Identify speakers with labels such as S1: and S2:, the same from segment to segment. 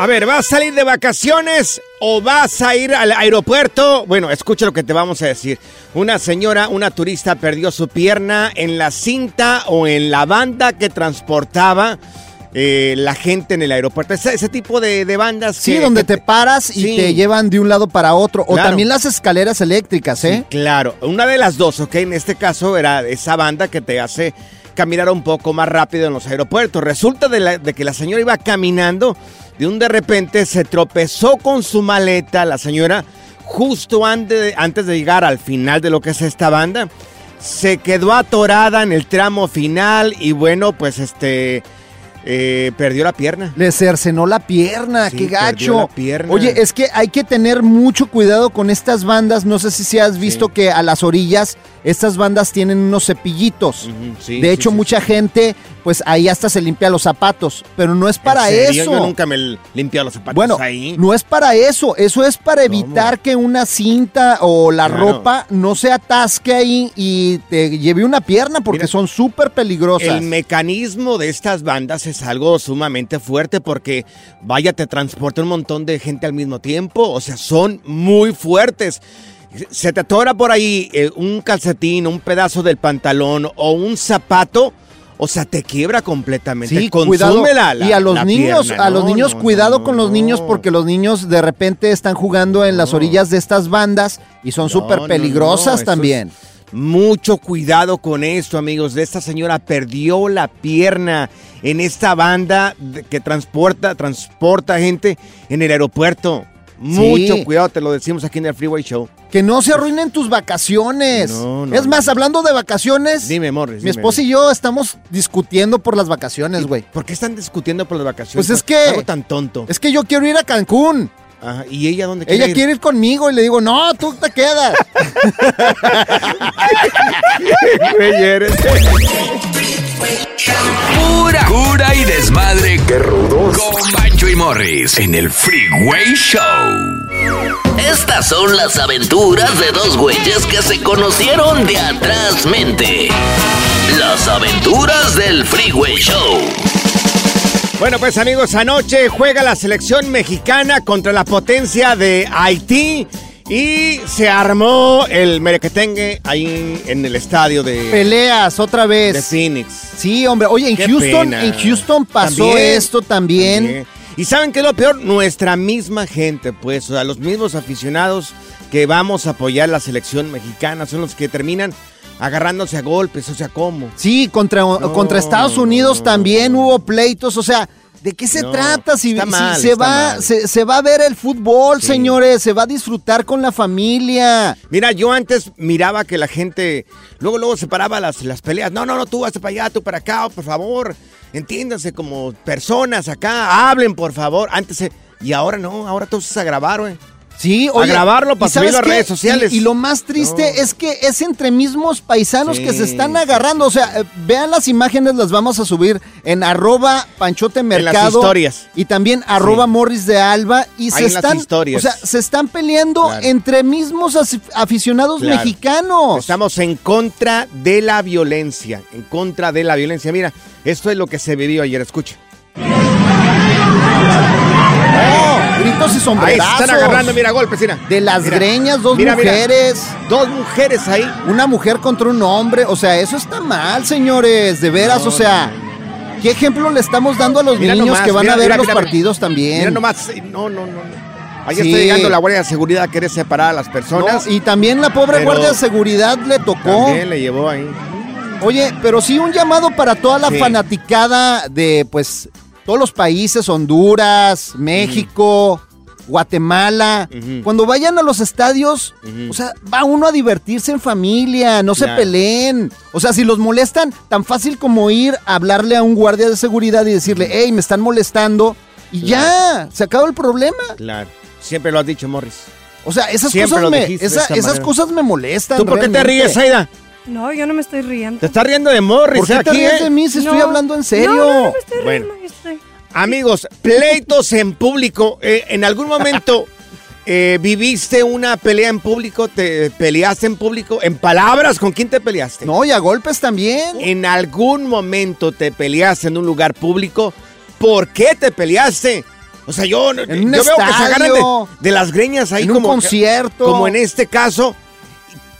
S1: A ver, ¿vas a salir de vacaciones o vas a ir al aeropuerto? Bueno, escucha lo que te vamos a decir. Una señora, una turista, perdió su pierna en la cinta o en la banda que transportaba eh, la gente en el aeropuerto. Ese, ese tipo de, de, bandas.
S2: Sí,
S1: que,
S2: donde
S1: que
S2: te paras y
S1: Sí.
S2: te llevan de un lado para otro. O
S1: Claro.
S2: también las escaleras eléctricas, ¿eh?
S1: Sí, claro, una de las dos, ¿ok? En este caso era esa banda que te hace caminar un poco más rápido en los aeropuertos. Resulta de, que la señora iba caminando, de un de repente se tropezó con su maleta, la señora, justo antes de, antes de llegar al final de lo que es esta banda. Se quedó atorada en el tramo final y bueno, pues este... eh, perdió la pierna.
S2: Le cercenó la pierna,
S1: Sí,
S2: qué gacho.
S1: la pierna.
S2: Oye, es que hay que tener mucho cuidado con estas bandas. No sé si has visto que a las orillas estas bandas tienen unos cepillitos.
S1: Sí,
S2: de hecho, mucha gente, pues ahí hasta se limpia los zapatos. Pero no es para
S1: ¿En serio?
S2: eso.
S1: Yo nunca me limpio los zapatos
S2: Bueno,
S1: ahí.
S2: no es para eso, eso es para evitar que una cinta o la
S1: Claro.
S2: ropa no se atasque ahí y te lleve una pierna porque
S1: Mira,
S2: son súper peligrosas.
S1: El mecanismo de estas bandas es algo sumamente fuerte porque, vaya, te transporta un montón de gente al mismo tiempo. O sea, son muy fuertes. Se te atora por ahí eh, un calcetín, un pedazo del pantalón o un zapato. O sea, te quiebra completamente.
S2: Sí, cuidado.
S1: la- la-
S2: y a los
S1: la
S2: niños,
S1: pierna.
S2: a los
S1: No,
S2: niños,
S1: no,
S2: cuidado
S1: no,
S2: con los niños porque los niños de repente están jugando en las orillas de estas bandas y son súper peligrosas también.
S1: Mucho cuidado con esto, amigos. Esta señora perdió la pierna en esta banda de- que transporta, transporta gente en el aeropuerto. Mucho
S2: Sí.
S1: cuidado, te lo decimos aquí en el Freeway Show.
S2: Que no se arruinen tus vacaciones.
S1: No, no,
S2: es más,
S1: no.
S2: hablando de vacaciones,
S1: Dime, Morris.
S2: mi esposa y yo estamos discutiendo por las vacaciones, güey.
S1: ¿Por qué están discutiendo por las vacaciones?
S2: Pues es que-
S1: Algo tan tonto.
S2: Es que yo quiero ir a Cancún.
S1: Ajá, ¿Y ella dónde quiere
S2: Ella
S1: ir?
S2: quiere ir conmigo y le digo, no, tú te quedas.
S3: Pura cura y desmadre. ¡Qué rudos! Con Bancho y Morris en el Freeway Show.
S4: Estas son las aventuras de dos güeyes que se conocieron de atrás mente. Las aventuras del Freeway Show.
S1: Bueno, pues amigos, anoche juega la selección mexicana contra la potencia de Haití y se armó el merequetengue ahí en el estadio de,
S2: Peleas otra vez.
S1: de Phoenix.
S2: Sí, hombre. Oye, en
S1: Qué
S2: Houston,
S1: pena.
S2: en Houston pasó
S1: También,
S2: esto también.
S1: También. Y ¿saben qué es lo peor? Nuestra misma gente, pues, o sea, los mismos aficionados que vamos a apoyar la selección mexicana son los que terminan agarrándose a golpes, o sea, ¿cómo?
S2: Sí, contra, contra Estados Unidos también hubo pleitos, o sea, ¿de qué se
S1: No,
S2: trata? Si,
S1: está
S2: si
S1: mal,
S2: se va, se, se va a ver el fútbol,
S1: Sí.
S2: señores, se va a disfrutar con la familia.
S1: Mira, yo antes miraba que la gente luego luego separaba las, las peleas. No, no, no, tú vas para allá, tú para acá, por favor. Entiéndanse como personas acá, hablen, por favor. Antes se- y ahora no, ahora todo se a grabar, güey.
S2: Sí,
S1: A
S2: oye,
S1: grabarlo
S2: ¿y
S1: para subirlo a redes sociales.
S2: Y, y lo más triste
S1: No.
S2: es que es entre mismos paisanos
S1: Sí,
S2: que se están agarrando. O sea, eh, vean las imágenes, las vamos a subir en arroba panchote mercado.
S1: historias.
S2: Y también arroba morris de alba. Y
S1: Ahí
S2: se
S1: en las
S2: están,
S1: historias.
S2: o sea, se están peleando
S1: Claro.
S2: entre mismos aficionados
S1: Claro.
S2: mexicanos.
S1: Estamos en contra de la violencia, en contra de la violencia. Mira, esto es lo que se vivió ayer, escucha.
S2: Gritos y
S1: Ahí
S2: sombrerazos.
S1: se están agarrando, mira, golpes, mira.
S2: De las
S1: Mira.
S2: greñas, dos
S1: Mira, mira.
S2: mujeres.
S1: Dos mujeres ahí.
S2: Una mujer contra un hombre. O sea, eso está mal, señores. De veras,
S1: No,
S2: o sea. ¿Qué ejemplo le estamos dando a los niños
S1: nomás,
S2: que van a ver los partidos también?
S1: Mira nomás, no, no, no. no. Ahí
S2: Sí.
S1: está llegando la Guardia de Seguridad a querer separar a las personas.
S2: No, y también la pobre guardia de seguridad le tocó.
S1: También le llevó ahí.
S2: Oye, pero sí un llamado para toda la
S1: Sí.
S2: fanaticada de, pues, todos los países, Honduras, México, Guatemala. Cuando vayan a los estadios, o sea, va uno a divertirse en familia, no se peleen. O sea, si los molestan, tan fácil como ir a hablarle a un guardia de seguridad y decirle, hey, me están molestando. Y ya, se acaba el problema.
S1: Claro. Siempre lo has dicho, Morris.
S2: O sea, esas
S1: Siempre
S2: cosas me, esa- esas
S1: manera.
S2: cosas me molestan.
S1: ¿Tú por qué te ríes, Aida?
S5: No, yo no me estoy riendo.
S1: Te estás riendo de Morris
S2: ¿Por qué te
S1: aquí,
S2: ríes
S1: ¿eh?
S2: de mí si estoy
S5: No.
S2: hablando en serio?
S5: No, no, no me estoy
S1: Bueno.
S5: riendo. estoy-
S1: Amigos, pleitos en público. Eh, ¿En algún momento eh, viviste una pelea en público? ¿Te peleaste en público? ¿En palabras? ¿Con quién te peleaste?
S2: No, y a golpes también.
S1: ¿En algún momento te peleaste en un lugar público? ¿Por qué te peleaste? O sea, yo, yo
S2: En un
S1: veo que se agarran de,
S2: estadio.
S1: de las greñas ahí
S2: En un concierto.
S1: como en este caso.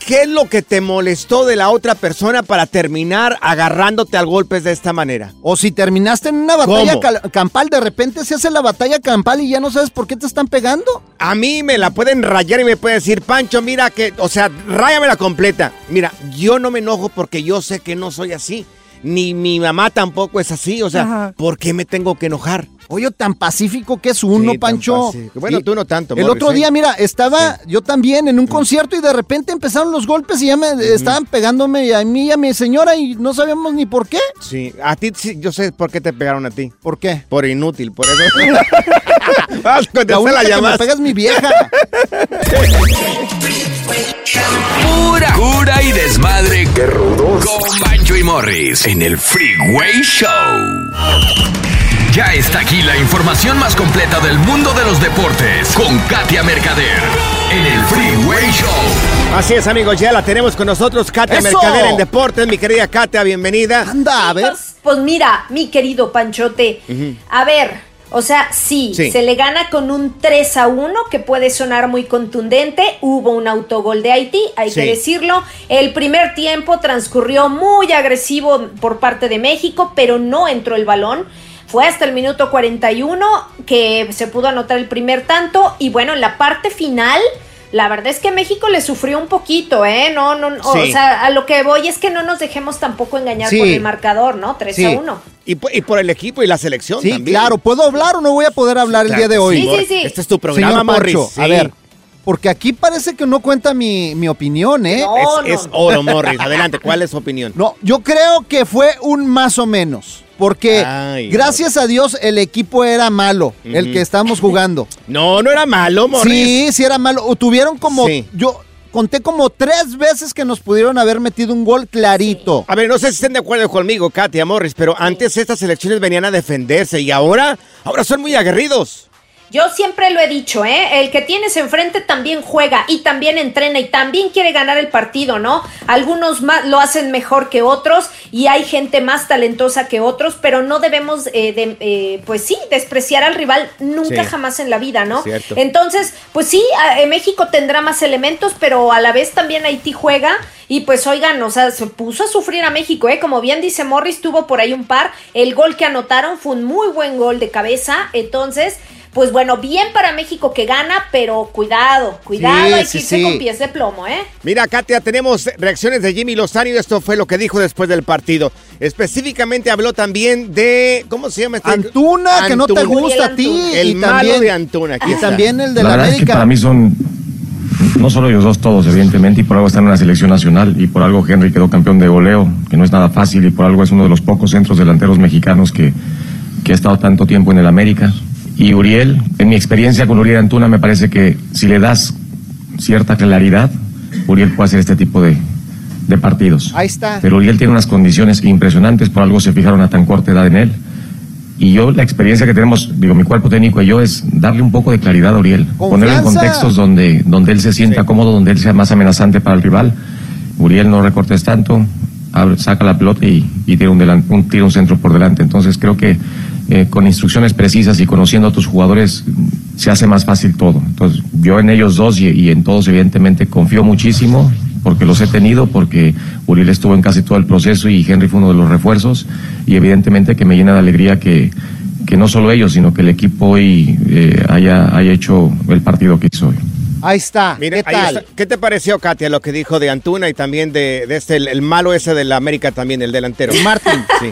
S1: ¿Qué es lo que te molestó de la otra persona para terminar agarrándote a golpes de esta manera?
S2: O si terminaste en una batalla campal, de repente se hace la batalla campal y ya no sabes por qué te están pegando.
S1: A mí me la pueden rayar y me pueden decir, Pancho, mira que, o sea, ráyamela completa. Mira, yo no me enojo porque yo sé que no soy así. Ni mi mamá tampoco es así. O sea,
S5: Ajá.
S1: ¿por qué me tengo que enojar?
S2: Oye, tan pacífico que es uno,
S1: Sí,
S2: Pancho.
S1: Bueno,
S2: Y
S1: tú no tanto,
S2: El
S1: Morris,
S2: otro
S1: ¿eh?
S2: día, mira, estaba yo también en un concierto y de repente empezaron los golpes y ya me estaban pegándome a mí y a mi señora y no sabíamos ni por qué.
S1: Sí, a ti sí, yo sé por qué te pegaron a ti.
S2: ¿Por qué?
S1: Por inútil, por eso. Vas a
S2: La
S1: contestar la
S2: me
S1: llamada.
S2: pega es mi vieja.
S3: Pura cura y desmadre. Qué rudos. Con Bancho y Morris en el Freeway Show. Ya está aquí la información más completa del mundo de los deportes con Katia Mercader en el Freeway Show.
S1: Así es, amigos, ya la tenemos con nosotros, Katia
S2: ¡Eso!
S1: Mercader en Deportes. Mi querida Katia, bienvenida.
S2: Anda, a ver.
S6: Pues, pues mira, mi querido Panchote, a ver, o sea, sí,
S1: Sí.
S6: se le gana con un 3 a 1 que puede sonar muy contundente. Hubo un autogol de Haití, hay
S1: Sí.
S6: que decirlo. El primer tiempo transcurrió muy agresivo por parte de México, pero no entró el balón. Fue hasta el minuto 41 que se pudo anotar el primer tanto y bueno, en la parte final... La verdad es que México le sufrió un poquito, ¿eh? No, no, no,
S1: Sí.
S6: o sea, a lo que voy es que no nos dejemos tampoco engañar
S2: Sí.
S6: por el marcador, ¿no? 3
S2: Sí.
S6: a 1.
S1: Y, y por el equipo y la selección
S2: Sí,
S1: también.
S2: claro. ¿Puedo hablar o no voy a poder hablar el día de hoy?
S6: Sí, sí, sí.
S1: Este es tu programa,
S2: Señor
S1: Morris.
S2: A ver, porque aquí parece que no cuenta mi, mi opinión, ¿eh?
S6: No.
S1: Es, es oro, Morris. Adelante, ¿cuál es su opinión?
S2: No, yo creo que fue un más o menos. Porque
S1: Ay,
S2: gracias a Dios el equipo era malo, el que estamos jugando.
S1: No, no era malo, Morris.
S2: Sí, sí era malo. O tuvieron como,
S1: Sí.
S2: yo conté como tres veces que nos pudieron haber metido un gol clarito.
S1: A ver, no sé si estén de acuerdo conmigo, Katia Morris, pero antes estas selecciones venían a defenderse y ahora, ahora son muy aguerridos.
S6: Yo siempre lo he dicho, ¿eh? El que tienes enfrente también juega y también entrena y también quiere ganar el partido, ¿no? Algunos más lo hacen mejor que otros y hay gente más talentosa que otros, pero no debemos, eh, de, eh, pues sí, despreciar al rival nunca
S7: Sí.
S6: jamás en la vida, ¿no?
S7: Cierto.
S6: Entonces, pues sí, eh, México tendrá más elementos, pero a la vez también Haití juega y pues oigan, o sea, se puso a sufrir a México, ¿eh? Como bien dice Morris, tuvo por ahí un par. El gol que anotaron fue un muy buen gol de cabeza, entonces... Pues bueno, bien para México que gana, pero cuidado, cuidado,
S1: Sí,
S6: hay
S1: sí,
S6: que irse
S1: sí.
S6: con pies de plomo, ¿eh?
S1: Mira, Katia, tenemos reacciones de Jimmy Lozano y esto fue lo que dijo después del partido. Específicamente habló también de, ¿cómo se llama este?
S2: Antuna, que no te gusta a ti.
S1: El
S2: y
S1: malo
S2: también,
S1: de Antuna. aquí
S2: Y
S1: está.
S2: también el de la,
S8: verdad es que
S2: América.
S8: para mí son no solo ellos dos todos, evidentemente, y por algo están en la selección nacional, y por algo Henry quedó campeón de goleo, que no es nada fácil, y por algo es uno de los pocos centros delanteros mexicanos que, que ha estado tanto tiempo en el América. Y Uriel, en mi experiencia con Uriel Antuna, me parece que si le das cierta claridad, Uriel puede hacer este tipo de, de partidos.
S2: Ahí está.
S8: Pero Uriel tiene unas condiciones impresionantes, por algo se fijaron a tan corta edad en él. Y yo, la experiencia que tenemos, digo, mi cuerpo técnico y yo, es darle un poco de claridad a Uriel. Ponerlo en
S2: Confianza.
S8: contextos donde, donde él se sienta cómodo, donde él sea más amenazante para el rival. Uriel no recortes tanto, abre- saca la pelota y, y tira, un delan- un, tira un centro por delante. Entonces creo que eh, con instrucciones precisas y conociendo a tus jugadores se hace más fácil todo. Entonces yo en ellos dos y, y en todos evidentemente confío muchísimo porque los he tenido, porque Uriel estuvo en casi todo el proceso y Henry fue uno de los refuerzos y evidentemente que me llena de alegría que, que no solo ellos, sino que el equipo hoy eh, haya, haya hecho el partido que hizo hoy.
S2: Ahí está.
S1: Mira,
S2: ¿Qué
S1: ahí
S2: tal?
S1: está. ¿Qué te pareció, Katia, lo que dijo de Antuna y también de, de este, el, el malo ese de la América también, el delantero?
S2: Martín.
S1: Sí.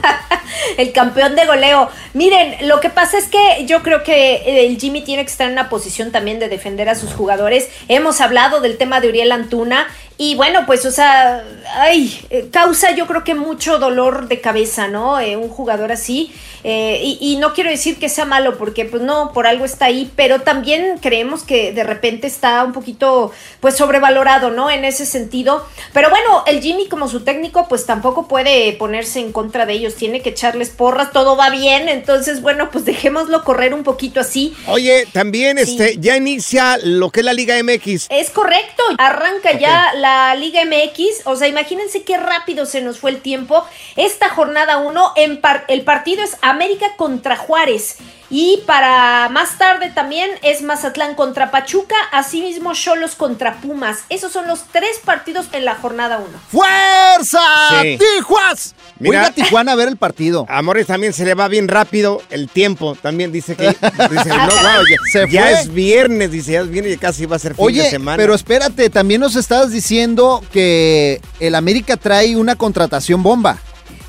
S6: El campeón de goleo. Miren, lo que pasa es que yo creo que el Jimmy tiene que estar en una posición también de defender a sus jugadores. Hemos hablado del tema de Uriel Antuna y bueno, pues, o sea, ay, eh, causa yo creo que mucho dolor de cabeza, ¿no? Eh, un jugador así. Eh, y, y no quiero decir que sea malo, porque pues no, por algo está ahí, pero también creemos que de repente está un poquito pues sobrevalorado, ¿no? En ese sentido. Pero bueno, el Jimmy como su técnico pues tampoco puede ponerse en contra de ellos, tiene que echarles porras, todo va bien, entonces bueno, pues dejémoslo correr un poquito así.
S1: Oye, también este, ya inicia lo que es la Liga MX.
S6: Es correcto, arranca ya la Liga MX, o sea, imagínense qué rápido se nos fue el tiempo. Esta jornada 1, el partido es América contra Juárez. Y para más tarde también es Mazatlán contra Pachuca, asimismo Cholos contra Pumas. Esos son los tres partidos en la jornada 1.
S2: ¡Fuerza!
S1: Sí.
S2: ¡Tijuas! Voy a Tijuana a ver el partido.
S1: A Morris también se le va bien rápido el tiempo. También dice que dice, no, wow, ya,
S2: Se
S1: ya
S2: fue.
S1: es viernes, dice, ya es viernes y casi va a ser fin de semana.
S2: pero espérate, también nos estabas diciendo que el América trae una contratación bomba.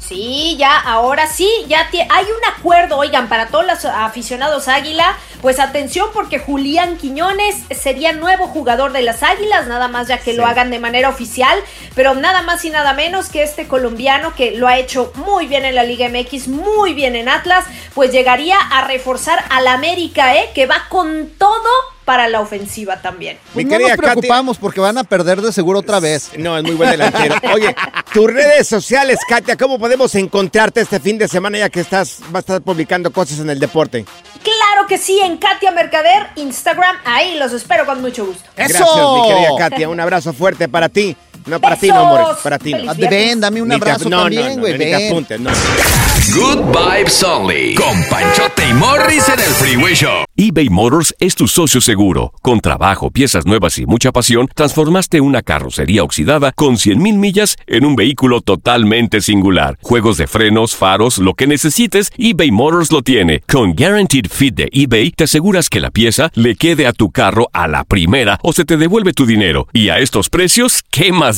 S6: Sí, ya, ahora sí, ya hay un acuerdo, oigan, para todos los aficionados Águila, pues atención porque Julián Quiñones sería nuevo jugador de las Águilas, nada más ya que lo hagan de manera oficial, pero nada más y nada menos que este colombiano que lo ha hecho muy bien en la Liga MX, muy bien en Atlas, pues llegaría a reforzar al América, ¿eh? Que va con todo para la ofensiva también.
S2: Pues no nos preocupamos porque van a perder de seguro otra vez.
S1: No, es muy buen delantero. Oye, tus redes sociales, Katia, ¿cómo podemos encontrarte este fin de semana ya que estás, vas a estar publicando cosas en el deporte?
S6: Claro que sí, en Katia Mercader, Instagram, ahí los espero con mucho gusto.
S1: Gracias, mi querida Katia. Un abrazo fuerte para ti. No, para ti no, amor. Para ti no.
S2: Ven, dame un
S1: Ni te-
S2: abrazo
S1: no,
S2: también,
S1: no, no,
S2: güey,
S1: ni te
S2: ven.
S1: apuntes, no.
S3: Good Vibes Only. Con Panchote y Morris en el Freeway Show.
S9: eBay Motors es tu socio seguro. Con trabajo, piezas nuevas y mucha pasión, transformaste una carrocería oxidada con 100.000 millas en un vehículo totalmente singular. Juegos de frenos, faros, lo que necesites, eBay Motors lo tiene. Con Guaranteed Fit de eBay, te aseguras que la pieza le quede a tu carro a la primera o se te devuelve tu dinero. Y a estos precios, ¿qué más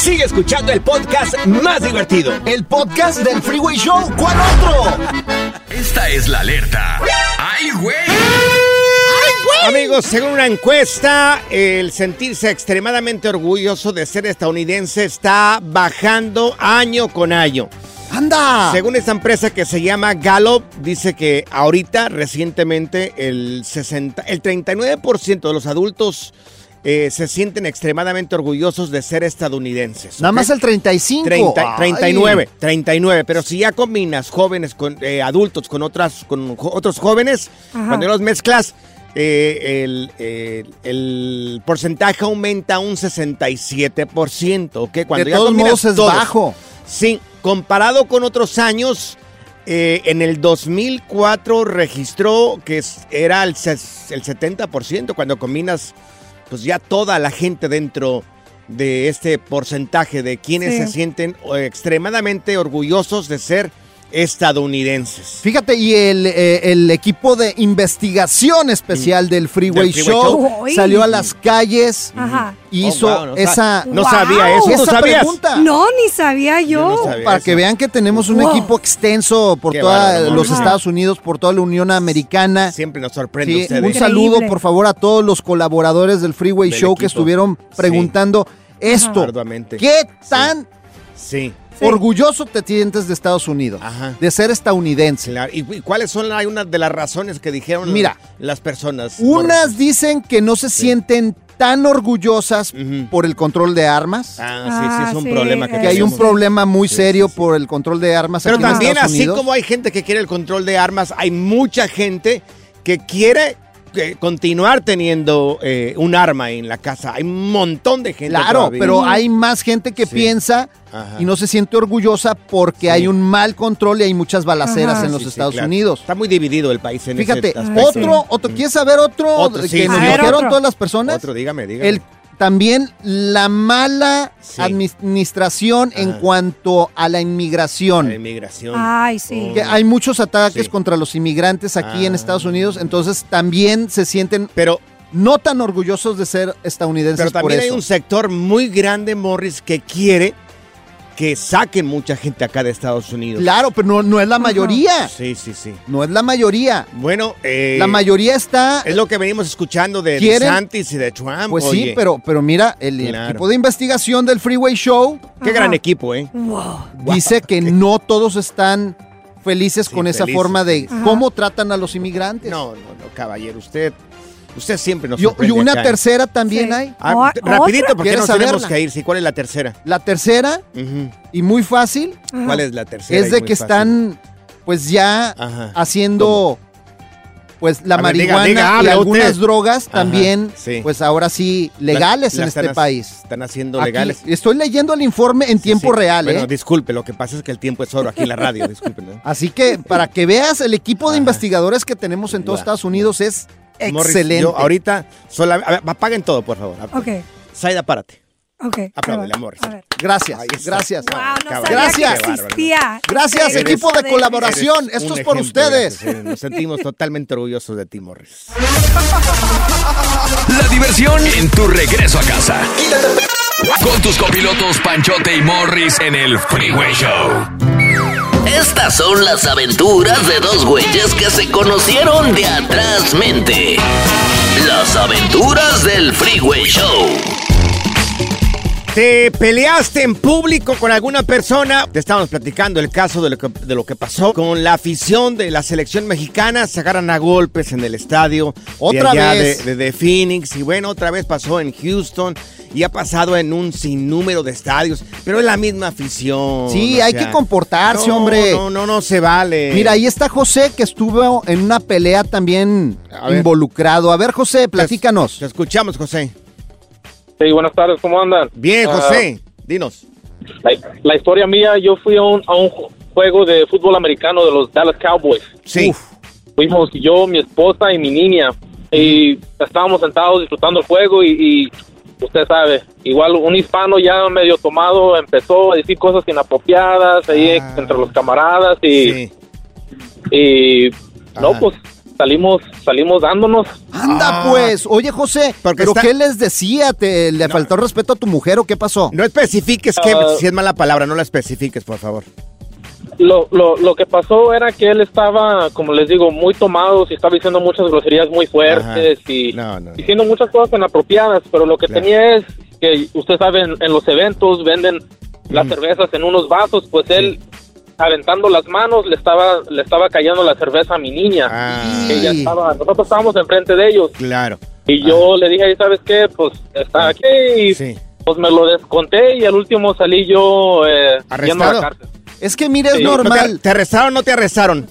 S1: Sigue escuchando el podcast más divertido.
S2: El podcast del Freeway Show. ¿Cuál otro?
S3: Esta es la alerta. ¡Ay, güey!
S1: Amigos, según una encuesta, el sentirse extremadamente orgulloso de ser estadounidense está bajando año con año.
S2: ¡Anda!
S1: Según esta empresa que se llama Gallup, dice que ahorita, recientemente, el, 60, el 39% de los adultos eh, se sienten extremadamente orgullosos de ser estadounidenses.
S2: Nada más el 35.
S1: 30,
S2: Ay.
S1: 39, 39. Pero si ya combinas jóvenes con eh, adultos con otras con jo- otros jóvenes,
S5: Ajá.
S1: cuando los mezclas, eh, el, el- el porcentaje aumenta un 67%. ¿ok? Cuando
S2: De
S1: ya
S2: todos
S1: combinas
S2: modos es
S1: todos.
S2: bajo.
S1: Sí, comparado con otros años, eh, en el 2004 registró que era el, el 70% cuando combinas pues ya toda la gente dentro de este porcentaje de quienes
S2: Sí.
S1: se sienten eh, extremadamente orgullosos de ser estadounidenses.
S2: Fíjate, y el, eh, el equipo de investigación especial del Freeway,
S1: Mm. Del Freeway
S2: Show, salió a las calles
S5: Ajá.
S2: y
S1: Oh,
S2: hizo
S1: wow, no
S2: esa...
S1: no sabía eso, ¿tú
S2: esa
S1: sabías?
S2: pregunta.
S5: No, ni sabía yo.
S2: Para que vean que tenemos un
S5: Wow.
S2: equipo extenso por todos los. Estados Unidos, por toda la Unión Americana.
S1: Siempre nos sorprende
S2: Sí,
S1: ustedes.
S2: un saludo, por favor, a todos los colaboradores del Freeway
S1: Del
S2: Show que estuvieron preguntando esto.
S1: Arduamente.
S2: ¿Qué tan
S1: Sí.
S2: Orgulloso te sientes de Estados Unidos? De ser estadounidense.
S1: Claro. ¿Y, y cuáles son hay una de las razones que dijeron
S2: Mira,
S1: las personas?
S2: Unas dicen que no se sienten tan orgullosas por el control de armas.
S1: Ah, sí, sí, es un problema que
S2: Que hay un problema muy serio por el control de armas
S1: Pero
S2: aquí en
S1: también,
S2: Estados
S1: así
S2: Unidos.
S1: como hay gente que quiere el control de armas, hay mucha gente que quiere eh, continuar teniendo eh, un arma en la casa. Hay un montón de gente.
S2: Claro,
S1: todavía.
S2: pero hay más gente que
S1: Sí.
S2: piensa
S1: Ajá.
S2: y no se siente orgullosa porque hay un mal control y hay muchas balaceras
S1: Ajá.
S2: en los
S1: Sí, sí,
S2: Estados
S1: claro.
S2: Unidos.
S1: Está muy dividido el país en
S2: Fíjate,
S1: ese aspecto.
S2: otro, otro, ¿quieres saber otro,
S1: Otro,
S2: que
S1: sí,
S2: nos dijeron todas las personas?
S1: Otro, dígame, dígame.
S2: El, también la mala
S1: Sí.
S2: administración en cuanto a la inmigración.
S1: La inmigración.
S5: Ay, sí.
S2: Que hay muchos ataques
S1: Sí.
S2: contra los inmigrantes aquí en
S1: Ah.
S2: Estados Unidos, entonces también se sienten
S1: pero,
S2: no tan orgullosos de ser estadounidenses
S1: Pero
S2: por
S1: también hay un sector muy grande, Morris, que quiere que saquen mucha gente acá de Estados Unidos.
S2: Claro, pero no, no es la mayoría.
S1: Sí, sí, sí.
S2: No es la mayoría.
S1: Bueno, eh,
S2: La mayoría está...
S1: es lo que venimos escuchando de
S2: ¿Quieren?
S1: DeSantis y de Trump.
S2: Pues sí, pero, pero mira, el
S1: Claro.
S2: equipo de investigación del Freeway Show
S1: Qué gran equipo, ¿eh?
S5: Wow.
S2: dice que no todos están felices
S1: Sí,
S2: con esa
S1: felices,
S2: forma de cómo tratan a los inmigrantes.
S1: No, no, no, caballero. Usted, usted siempre nos
S2: Y, y
S1: sorprende
S2: una
S1: acá, ¿eh?
S2: tercera también
S5: Sí.
S2: hay.
S1: Ah,
S5: ¿O-
S1: t- rapidito, porque
S2: ¿Quieres
S1: nos tenemos
S2: saberla?
S1: que ir. Sí, ¿cuál es la tercera?
S2: La tercera, y muy fácil,
S5: Ajá.
S1: ¿Cuál es la tercera?
S2: es de que
S1: fácil.
S2: están pues ya
S1: Ajá.
S2: haciendo pues la
S1: A ver, diga,
S2: marihuana
S1: diga,
S2: y algunas
S1: usted.
S2: drogas
S1: Ajá,
S2: también
S1: sí.
S2: pues ahora sí legales
S1: La- la
S2: en este país.
S1: Están haciendo
S2: Aquí,
S1: legales.
S2: estoy leyendo el informe en tiempo
S1: Sí.
S2: real,
S1: Bueno,
S2: ¿eh?
S1: disculpe, lo que pasa es que el tiempo es oro aquí en la radio, disculpen. ¿no?
S2: Así que para que veas el equipo de
S1: Ajá.
S2: investigadores que tenemos en todos. Estados Unidos es
S1: Morris,
S2: excelente.
S1: yo ahorita, sola, a ver, apaguen todo, por favor.
S5: Ok,
S1: Saida, párate.
S5: Ok.
S1: Apláudele, amor.
S2: Gracias, gracias.
S5: Wow, no
S1: Cabrón.
S5: sabía
S2: Gracias.
S5: que existía.
S2: Gracias, equipo de colaboración. Esto es por ustedes.
S1: gracias, Nos sentimos totalmente orgullosos de ti, Morris.
S3: La diversión en tu regreso a casa. Con tus copilotos Panchote y Morris en el Freeway Show.
S4: Estas son las aventuras de dos güeyes que se conocieron de atrás mente. Las aventuras del Freeway Show.
S1: ¿Te peleaste en público con alguna persona? Te estábamos platicando el caso de lo, que, de lo que pasó con la afición de la selección mexicana. Se agarran a golpes en el estadio.
S2: Otra
S1: de allá
S2: vez.
S1: De, de- de Phoenix. Y bueno, otra vez pasó en Houston. Y ha pasado en un sinnúmero de estadios. Pero es la misma afición.
S2: Sí,
S1: o
S2: hay
S1: sea,
S2: que comportarse,
S1: no,
S2: hombre.
S1: No, no, no se vale.
S2: Mira, ahí está José que estuvo en una pelea también
S1: A
S2: involucrado. A ver, José, platícanos.
S1: Te escuchamos, José.
S10: Sí, buenas tardes, ¿cómo andan?
S1: Bien,
S10: Ah,
S1: José. Dinos.
S10: la, la historia mía, yo fui a un, a un juego de fútbol americano de los Dallas Cowboys.
S1: Sí.
S10: Fuimos yo, mi esposa y mi niña. y estábamos sentados disfrutando el juego y, y usted sabe, igual un hispano ya medio tomado empezó a decir cosas inapropiadas ahí entre los camaradas y, y no, pues salimos salimos dándonos.
S2: Anda, pues. Oye, José, ¿pero qué les decía? ¿Te, ¿Le faltó respeto a tu mujer o qué pasó?
S1: No especifiques que
S10: Ah.
S1: si es mala palabra, no la especifiques, por favor.
S10: Lo, lo, lo que pasó era que él estaba, como les digo, muy tomado y estaba diciendo muchas groserías muy fuertes y diciendo muchas cosas inapropiadas, pero lo que tenía es que usted sabe, en, en los eventos venden las cervezas en unos vasos, pues él aventando las manos le estaba le estaba cayendo la cerveza a mi niña. Ella estaba, nosotros estábamos enfrente de ellos.
S1: Claro.
S10: Y yo le dije, ¿sabes qué? Pues está aquí y pues me lo desconté y al último salí yo eh, yendo a la
S1: ¿Arrestado?
S10: cárcel.
S2: Es que mira, es
S10: Sí.
S2: normal.
S1: ¿Te arrestaron o no te arrestaron?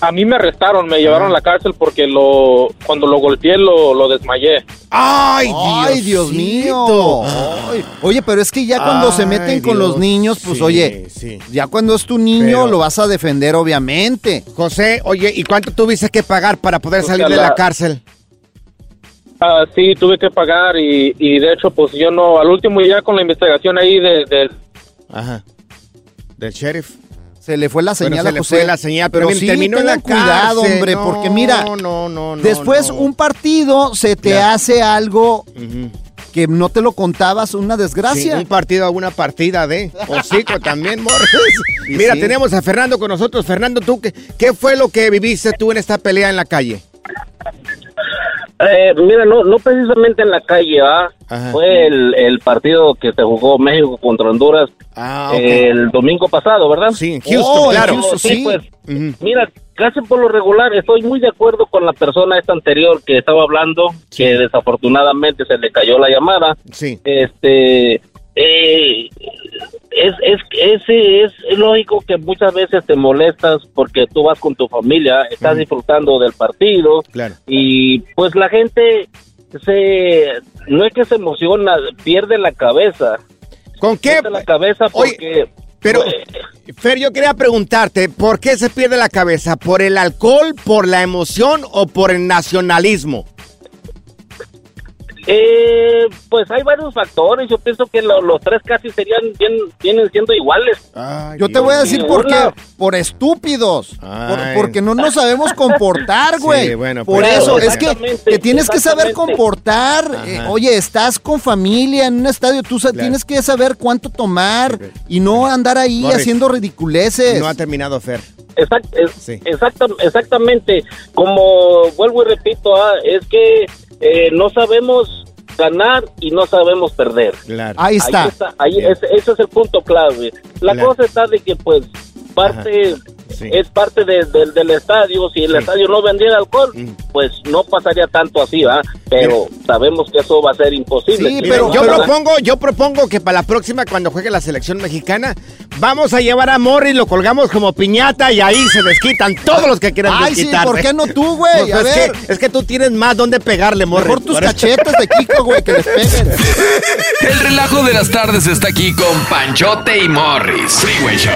S10: A mí me arrestaron, me llevaron a la cárcel porque lo cuando lo golpeé lo, lo desmayé.
S1: ¡Ay,
S2: Ay, Dios mío. Ay. Oye, pero es que ya cuando se meten con los niños, pues
S1: Sí,
S2: oye,
S1: sí.
S2: ya cuando es tu niño
S1: Pero-
S2: lo vas a defender, obviamente.
S1: José, oye, ¿y cuánto tuviste que pagar para poder
S10: O
S1: salir de la
S10: la-
S1: cárcel?
S10: Ah, sí, tuve que pagar y, y de hecho pues yo no, al último ya con la investigación ahí de, de-
S1: Ajá. Del sheriff.
S2: Se le fue la
S1: Bueno,
S2: señal
S1: se
S2: a
S1: le
S2: José.
S1: fue la señal, pero
S2: sí,
S1: terminó en la
S2: cuidado,
S1: cárcel.
S2: hombre,
S1: No,
S2: porque mira,
S1: no, no, no,
S2: después
S1: no.
S2: un partido se te
S1: Claro.
S2: hace algo que no te lo contabas, una
S1: Sí,
S2: desgracia.
S1: un partido a una partida de hocico también, Morris. Mira,
S2: sí.
S1: tenemos a Fernando con nosotros. Fernando, ¿tú qué, qué fue lo que viviste tú en esta pelea en la calle?
S11: Eh, mira, no, no precisamente en la calle, ¿ah? Fue el, el partido que se jugó México contra Honduras
S1: Ah,
S11: el domingo pasado, ¿verdad?
S1: Sí, en Houston,
S11: Oh,
S1: claro.
S11: Houston, sí,
S1: Sí.
S11: pues, mira, casi por lo regular estoy muy de acuerdo con la persona esta anterior que estaba hablando, que desafortunadamente se le cayó la llamada.
S1: Sí.
S11: Este, eh, es, es, es, es, es lógico que muchas veces te molestas porque tú vas con tu familia, estás disfrutando del partido
S1: Claro.
S11: y pues la gente se no es que se emociona, pierde la cabeza.
S1: ¿Con qué?
S11: La cabeza porque
S1: Pero, Fer, yo quería preguntarte, ¿por qué se pierde la cabeza? ¿Por el alcohol, por la emoción o por el nacionalismo?
S11: Eh, pues hay varios factores. Yo pienso que lo- los tres casi serían bien, vienen siendo iguales.
S2: Yo te voy a decir por qué. Por estúpidos. Por- porque no nos sabemos comportar, güey.
S1: Sí, bueno,
S2: por
S1: pues,
S2: eso, es que te tienes que saber comportar. Eh, oye, estás con familia en un estadio, tú sa- tienes que saber cuánto tomar y no andar ahí
S1: Morris,
S2: haciendo ridiculeces.
S1: No ha terminado Fer.
S11: Exact- es- exacta- exactamente. Como vuelvo y repito, ah, es que eh, no sabemos ganar y no sabemos perder.
S1: Claro.
S2: Ahí está.
S11: ahí ese, ese es el punto clave. La
S1: Claro.
S11: cosa está de que pues parte
S1: Sí.
S11: es parte de- del- del estadio. Si el estadio no vendiera alcohol,
S1: Mm.
S11: pues no pasaría tanto así, ¿va? Pero sabemos que eso va a ser imposible.
S1: Mira, yo propongo, yo propongo que para la próxima, cuando juegue la selección mexicana, vamos a llevar a Morris, lo colgamos como piñata y ahí se desquitan todos los que quieran
S2: Ay, sí. ¿por qué no tú, güey?
S1: Pues
S2: A
S1: es,
S2: ver.
S1: Que, es que tú tienes más donde pegarle, Morris.
S2: Mejor tus
S1: Por eso-
S2: cachetes de Kiko, güey, que les peguen.
S3: El relajo de las tardes está aquí con Panchote y Morris. Freeway Show.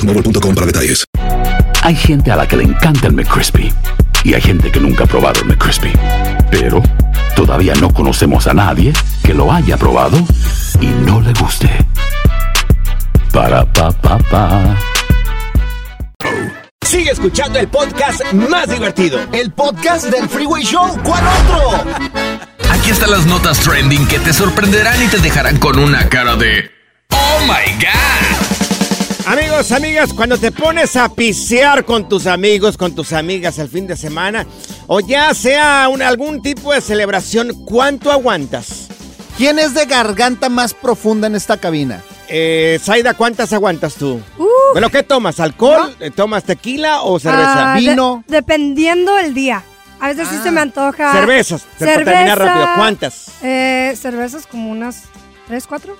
S12: boostmobile.com para detalles.
S7: Hay gente a la que le encanta el McCrispy y hay gente que nunca ha probado el McCrispy. Pero todavía no conocemos a nadie que lo haya probado y no le guste. Para pa pa pa.
S13: Sigue
S1: escuchando el podcast más divertido.
S2: El podcast del Freeway Show. ¿Cuál otro?
S3: Aquí están las notas trending que te sorprenderán y te dejarán con una cara de ¡Oh my God!
S1: Amigos, amigas, cuando te pones a pisear con tus amigos, con tus amigas el fin de semana, o ya sea un- algún tipo de celebración, ¿cuánto aguantas?
S2: ¿Quién es de garganta más profunda en esta cabina?
S1: Eh, Zaida, ¿cuántas aguantas tú? ¿Bueno, qué tomas? ¿Alcohol? Eh, ¿Tomas tequila o cerveza?
S5: Ah, de- dependiendo el día. A veces sí se me antoja.
S1: Cervezas, para terminar rápido, ¿cuántas?
S5: Eh, cervezas como unas tres, cuatro.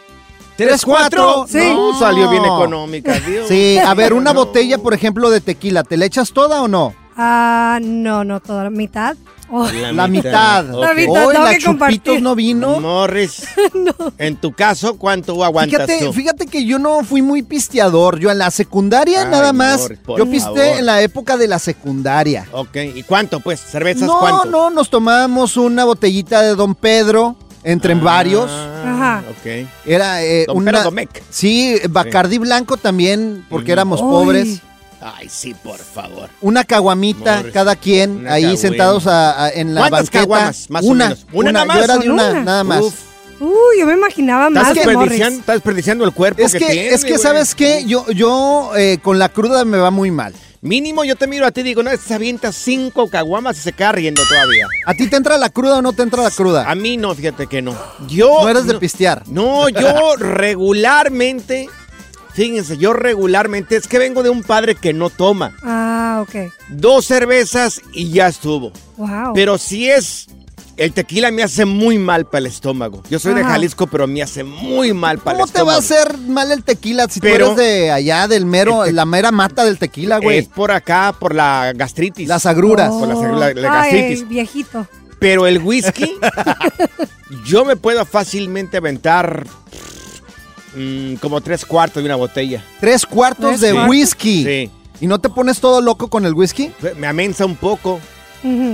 S1: ¿Tres, cuatro?
S5: Sí.
S1: No, salió bien económica, Dios.
S2: Sí, a ver, una botella, por ejemplo, de tequila, ¿te la echas toda o no?
S5: Ah, no, no, toda la mitad. Oh.
S2: La mitad.
S5: La mitad,
S2: Hoy
S5: tengo
S2: la
S5: que compartir.
S2: Chupitos no vino.
S1: Morris, en tu caso, ¿cuánto aguantas
S2: Fíjate,
S1: tú?
S2: fíjate que yo no fui muy pisteador. Yo en la secundaria
S1: Ay,
S2: nada más.
S1: Morris,
S2: yo pisté en la época de la secundaria.
S1: Ok, ¿y cuánto, pues? ¿Cervezas
S2: No,
S1: cuánto?
S2: no, nos tomábamos una botellita de Don Pedro entre varios.
S5: Ajá.
S1: Ok.
S2: Era eh,
S1: Don
S2: una.
S1: Domecq.
S2: Sí, Bacardí blanco también, porque éramos pobres.
S1: Ay, sí, por favor.
S2: Una caguamita
S1: Morris,
S2: cada quien
S1: una
S2: ahí
S1: caguama.
S2: sentados a- a- en la
S1: ¿Cuántas
S2: banqueta.
S1: caguamas, más o
S2: una,
S1: menos? ¿Una nada más?
S2: Yo era de
S5: ¿Con
S2: una,
S5: una?
S2: nada más.
S1: Uf.
S5: Uy, yo me imaginaba más
S1: ¿Estás desperdiciando, estás desperdiciando el cuerpo
S2: Es que,
S1: tiene,
S2: es que. ¿sabes qué? Yo, yo eh, con la cruda me va muy mal.
S1: Mínimo yo te miro a ti y digo, no, se avienta cinco caguamas y se queda riendo todavía.
S2: ¿A ti te entra la cruda o no te entra la cruda?
S1: A mí no, fíjate que no. Yo...
S2: No eres de pistear.
S1: No, yo regularmente... Fíjense, yo regularmente es que vengo de un padre que no toma.
S5: Ah, ok.
S1: Dos cervezas y ya estuvo.
S5: Wow.
S1: Pero si es... El tequila me hace muy mal para el estómago. Yo soy de. Jalisco, pero me hace muy mal para el
S2: ¿Cómo te va
S1: estómago.
S2: a hacer mal el tequila si
S1: Pero-
S2: tú eres de allá, del mero, la mera mata del tequila, güey?
S1: Es por acá, por la gastritis.
S2: Las agruras.
S1: Por la, la- la.
S5: Ay,
S1: gastritis.
S5: viejito.
S1: Pero el whisky, yo me puedo fácilmente aventar mm, como tres cuartos de una botella.
S2: Tres cuartos
S5: Tres
S2: de
S5: cuartos.
S2: whisky.
S1: Sí.
S2: ¿Y no te pones todo loco con el whisky?
S1: Me amensa un poco.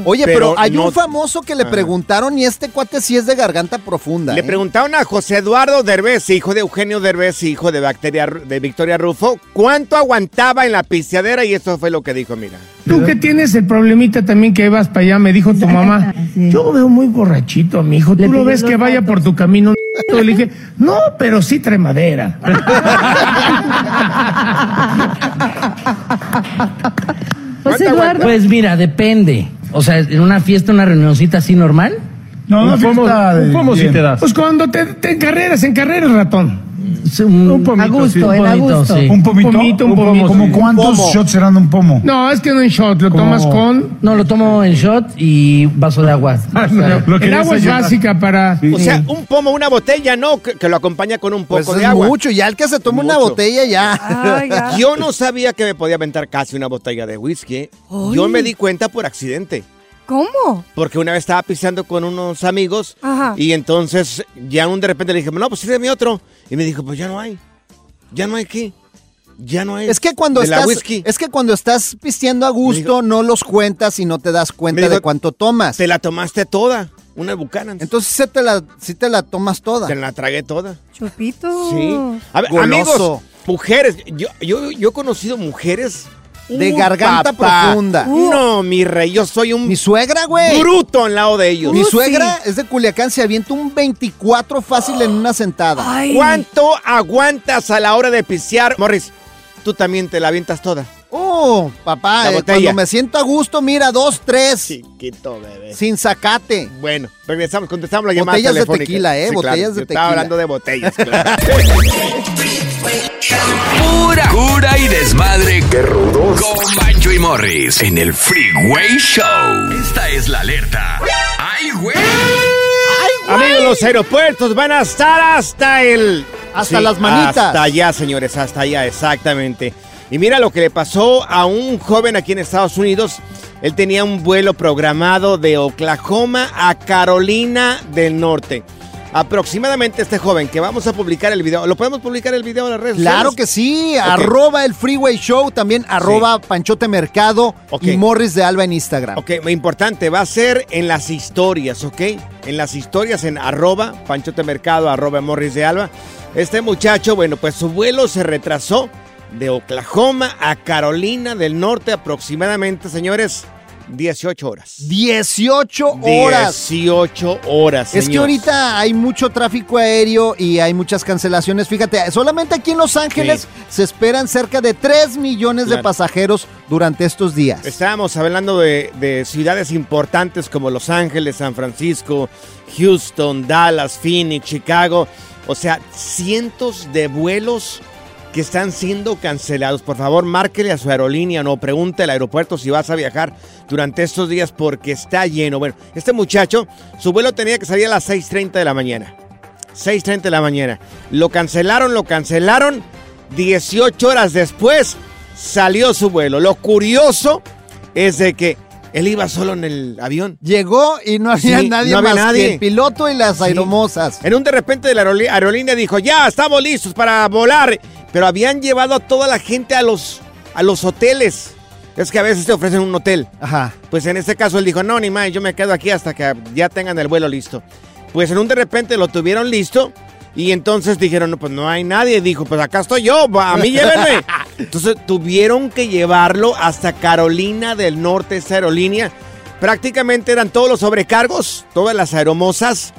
S2: Oye, pero,
S1: Pero
S2: hay
S1: no-
S2: un famoso que le
S1: Ajá.
S2: preguntaron y este cuate sí es de garganta profunda.
S1: Le
S2: ¿eh?
S1: preguntaron a José Eduardo Derbez, hijo de Eugenio Derbez, hijo de, Bacteria, de Victoria Rufo, cuánto aguantaba en la pisteadera y eso fue lo que dijo, mira.
S13: Tú que tienes el problemita también que vas para allá, me dijo tu mamá. Yo veo muy borrachito a mi hijo. ¿Tú lo ves que vaya por tu camino? Le dije, no, pero sí trae madera.
S14: Pues Eduardo. Pues mira, depende. O sea, en una fiesta, una reunioncita así normal.
S13: No,
S14: no, fiesta de-
S13: ¿Cómo si
S14: bien.
S13: te das? Pues cuando te, te encarreras, encarreras, ratón.
S14: Un,
S13: pomito,
S14: a gusto,
S13: sí. Un
S14: en a
S13: pomito,
S14: gusto.
S13: sí. Un pomito, un pomito.
S14: ¿Como
S13: sí.
S14: cuántos
S13: shots
S14: serán un pomo?
S13: No, es que no en shot, lo tomas con...
S14: No, lo tomo en shot y vaso de agua.
S13: Ah, no, el agua es básica para...
S1: O sea, un pomo, una botella, no, que, que lo acompaña con un poco
S2: Pues
S1: de
S2: es
S1: agua.
S2: mucho, ya el que se tome una botella ya.
S1: Yo no sabía que me podía aventar casi una botella de whisky. Yo
S5: Ay.
S1: me di cuenta por accidente.
S5: ¿Cómo?
S1: Porque una vez estaba pisando con unos amigos
S5: Ajá.
S1: y entonces ya un de repente le dije, no, pues sírveme otro. Y me dijo, pues ya no hay. Ya no hay qué. Ya no hay.
S2: Es que cuando
S1: de la
S2: estás,
S1: whisky.
S2: es que cuando estás pisteando a gusto, no los cuentas y no te das cuenta
S1: dijo,
S2: de cuánto tomas.
S1: Te la tomaste toda. Una Buchanan.
S2: Entonces sí te la, sí te la tomas toda.
S1: Te la tragué toda.
S5: Chupito.
S1: Sí. A ver,
S2: Goloso.
S1: amigos, mujeres. Yo, yo, yo he conocido mujeres.
S2: De
S1: Uh,
S2: garganta
S1: papá.
S2: profunda.
S1: No, mi rey, yo soy un
S2: Mi suegra, güey.
S1: bruto al lado de ellos.
S2: Mi suegra es de Culiacán, se avienta un 24 fácil en una sentada.
S1: ¿Cuánto aguantas a la hora de pisear? Morris, tú también te la avientas toda.
S2: Oh, papá, eh, cuando me siento a gusto, mira, dos, tres.
S1: Chiquito, bebé.
S2: Sin sacate.
S1: Bueno, regresamos, contestamos la llamada
S2: Botellas de tequila, ¿eh?
S1: Sí, claro,
S2: Botellas de
S1: yo Estaba
S2: tequila.
S1: hablando de botellas, claro.
S3: Pura cura y desmadre. ¡Qué rudos! Con Bancho y Morris en el Freeway Show. Esta es la alerta. ¡Ay, güey!
S1: Amigos, los aeropuertos van a estar hasta el...
S2: Hasta las manitas.
S1: Hasta allá, señores, hasta allá, exactamente. Y mira lo que le pasó a un joven aquí en Estados Unidos. Él tenía un vuelo programado de Oklahoma a Carolina del Norte. Aproximadamente este joven que vamos a publicar el video. ¿Lo podemos publicar el video en las redes
S2: Claro
S1: sociales?
S2: que sí, arroba el Freeway Show, también arroba Panchote Mercado y Morris de Alba en Instagram.
S1: Ok, muy importante, va a ser en las historias, ¿ok? En las historias en arroba Panchote Mercado, arroba Morris de Alba. Este muchacho, bueno, pues su vuelo se retrasó de Oklahoma a Carolina del Norte, aproximadamente, señores, 18 horas.
S2: 18 horas.
S1: 18 horas.
S2: Es que ahorita hay mucho tráfico aéreo y hay muchas cancelaciones. Fíjate, solamente aquí en Los Ángeles se esperan cerca de 3 millones de pasajeros durante estos días.
S1: Estábamos hablando de, de ciudades importantes como Los Ángeles, San Francisco, Houston, Dallas, Phoenix, Chicago. O sea, cientos de vuelos que están siendo cancelados. Por favor, márquele a su aerolínea, no pregunte al aeropuerto si vas a viajar durante estos días porque está lleno. Bueno, este muchacho, su vuelo tenía que salir a las 6.30 de la mañana. 6.30 de la mañana. Lo cancelaron, lo cancelaron. 18 horas después salió su vuelo. Lo curioso es de que él iba solo en el avión.
S2: Llegó y no había
S1: Sí,
S2: nadie
S1: no había
S2: más
S1: nadie.
S2: que el piloto y las
S1: Sí.
S2: aeromosas.
S1: En un de repente de la aerolí- aerolínea dijo, ya, estamos listos para volar. Pero habían llevado a toda la gente a los, a los hoteles. Es que a veces te ofrecen un hotel.
S2: Ajá.
S1: Pues en este caso él dijo, no, ni más, yo me quedo aquí hasta que ya tengan el vuelo listo. Pues en un de repente lo tuvieron listo y entonces dijeron, no, pues no hay nadie. Dijo, pues acá estoy yo, a mí llévenme. Entonces tuvieron que llevarlo hasta Carolina del Norte, esa aerolínea. Prácticamente eran todos los sobrecargos, todas las aeromosas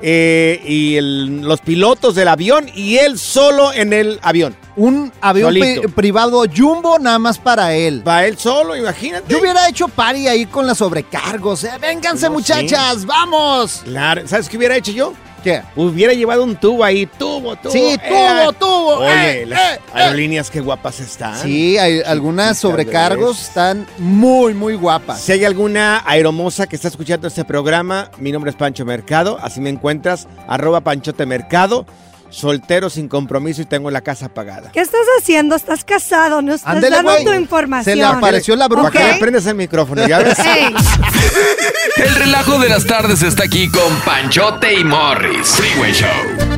S1: eh, y el- los pilotos del avión y él solo en el avión.
S2: Un avión pri- privado jumbo nada más para él.
S1: Va él solo, imagínate.
S2: Yo hubiera hecho party ahí con las sobrecargos. eh. Vénganse,
S1: No
S2: muchachas, vamos.
S1: Claro, ¿sabes qué hubiera hecho yo?
S2: ¿Qué?
S1: Hubiera llevado un tubo ahí, tubo, tubo.
S2: Sí, tubo, tubo,
S1: Oye,
S2: eh,
S1: las
S2: eh, eh.
S1: aerolíneas qué guapas están.
S2: Sí, hay algunas sobrecargos están muy, muy guapas.
S1: Si hay alguna aeromosa que está escuchando este programa, mi nombre es Pancho Mercado, así me encuentras, arroba Panchote Mercado, soltero sin compromiso y tengo la casa pagada.
S5: ¿Qué estás haciendo? ¿Estás casado? No estás dando tu información.
S2: Se le apareció la bruja.
S1: Que le prendas el micrófono, ¿ya ves?
S5: Ey,
S3: El relajo de las tardes está aquí con Panchote y Morris. Freeway Show.